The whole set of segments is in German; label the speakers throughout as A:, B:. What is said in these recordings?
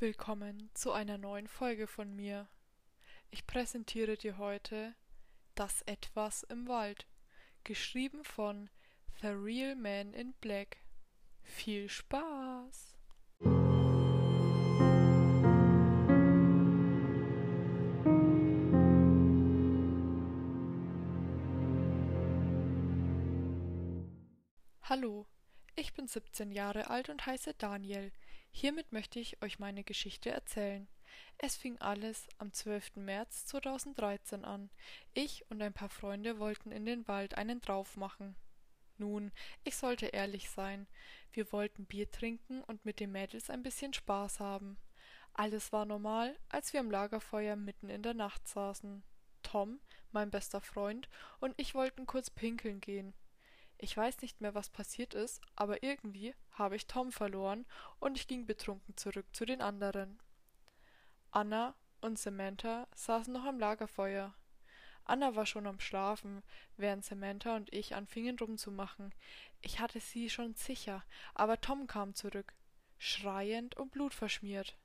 A: Willkommen zu einer neuen Folge von mir. Ich präsentiere dir heute Das Etwas im Wald, geschrieben von The Real Man in Black. Viel Spaß! Hallo, ich bin 17 Jahre alt und heiße Daniel. Hiermit möchte ich euch meine Geschichte erzählen. Es fing alles am 12. März 2013 an. Ich und ein paar Freunde wollten in den Wald einen drauf machen. Nun, ich sollte ehrlich sein. Wir wollten Bier trinken und mit den Mädels ein bisschen Spaß haben. Alles war normal, als wir am Lagerfeuer mitten in der Nacht saßen. Tom, mein bester Freund, und ich wollten kurz pinkeln gehen. Ich weiß nicht mehr, was passiert ist, aber irgendwie habe ich Tom verloren und ich ging betrunken zurück zu den anderen. Anna und Samantha saßen noch am Lagerfeuer. Anna war schon am Schlafen, während Samantha und ich anfingen rumzumachen. Ich hatte sie schon sicher, aber Tom kam zurück, schreiend und blutverschmiert.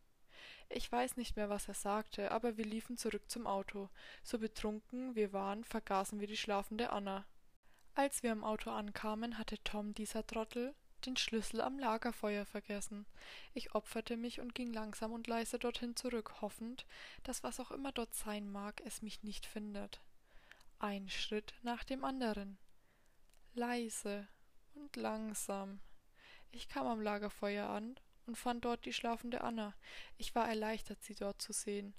A: Ich weiß nicht mehr, was er sagte, aber wir liefen zurück zum Auto. So betrunken wir waren, vergaßen wir die schlafende Anna. Als wir im Auto ankamen, hatte Tom, dieser Trottel, den Schlüssel am Lagerfeuer vergessen. Ich opferte mich und ging langsam und leise dorthin zurück, hoffend, dass was auch immer dort sein mag, es mich nicht findet. Ein Schritt nach dem anderen. Leise und langsam. Ich kam am Lagerfeuer an und fand dort die schlafende Anna. Ich war erleichtert, sie dort zu sehen.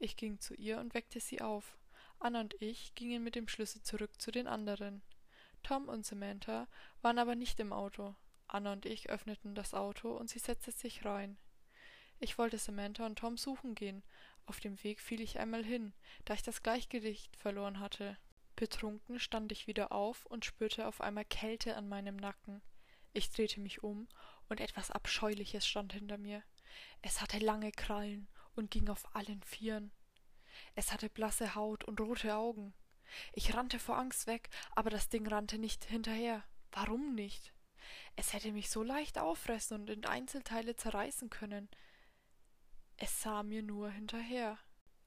A: Ich ging zu ihr und weckte sie auf. Anna und ich gingen mit dem Schlüssel zurück zu den anderen. Tom und Samantha waren aber nicht im Auto. Anna und ich öffneten das Auto und sie setzte sich rein. Ich wollte Samantha und Tom suchen gehen. Auf dem Weg fiel ich einmal hin, da ich das Gleichgewicht verloren hatte. Betrunken stand ich wieder auf und spürte auf einmal Kälte an meinem Nacken. Ich drehte mich um und etwas Abscheuliches stand hinter mir. Es hatte lange Krallen und ging auf allen Vieren. Es hatte blasse Haut und rote Augen. Ich rannte vor Angst weg, aber das Ding rannte nicht hinterher. Warum nicht? Es hätte mich so leicht auffressen und in Einzelteile zerreißen können. Es sah mir nur hinterher.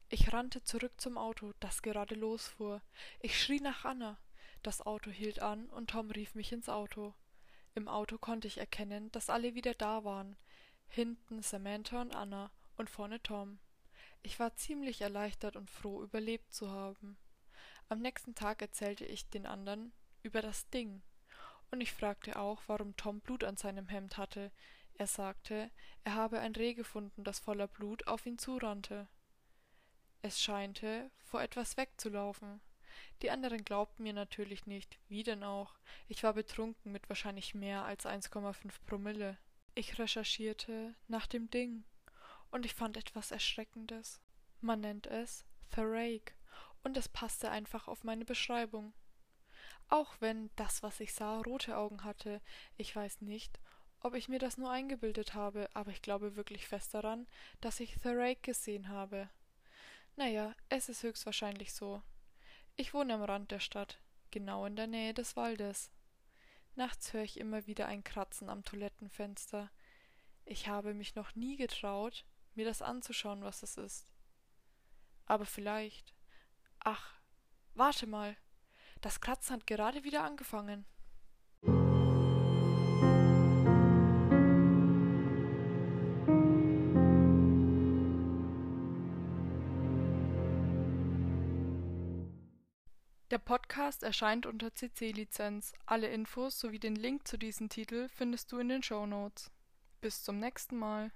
A: Ich rannte zurück zum Auto, das gerade losfuhr. Ich schrie nach Anna. Das Auto hielt an und Tom rief mich ins Auto. Im Auto konnte ich erkennen, dass alle wieder da waren. Hinten Samantha und Anna und vorne Tom. Ich war ziemlich erleichtert und froh, überlebt zu haben. Am nächsten Tag erzählte ich den anderen über das Ding. Und ich fragte auch, warum Tom Blut an seinem Hemd hatte. Er sagte, er habe ein Reh gefunden, das voller Blut auf ihn zurannte. Es scheinte, vor etwas wegzulaufen. Die anderen glaubten mir natürlich nicht, wie denn auch. Ich war betrunken mit wahrscheinlich mehr als 1,5 Promille. Ich recherchierte nach dem Ding und ich fand etwas Erschreckendes. Man nennt es Tharake und es passte einfach auf meine Beschreibung. Auch wenn das, was ich sah, rote Augen hatte, ich weiß nicht, ob ich mir das nur eingebildet habe, aber ich glaube wirklich fest daran, dass ich Tharake gesehen habe. Naja, es ist höchstwahrscheinlich so. Ich wohne am Rand der Stadt, genau in der Nähe des Waldes. Nachts höre ich immer wieder ein Kratzen am Toilettenfenster. Ich habe mich noch nie getraut, mir das anzuschauen, was es ist. Aber vielleicht Ach, warte mal. Das Kratzen hat gerade wieder angefangen. Der Podcast erscheint unter CC-Lizenz. Alle Infos sowie den Link zu diesem Titel findest du in den Show Notes. Bis zum nächsten Mal.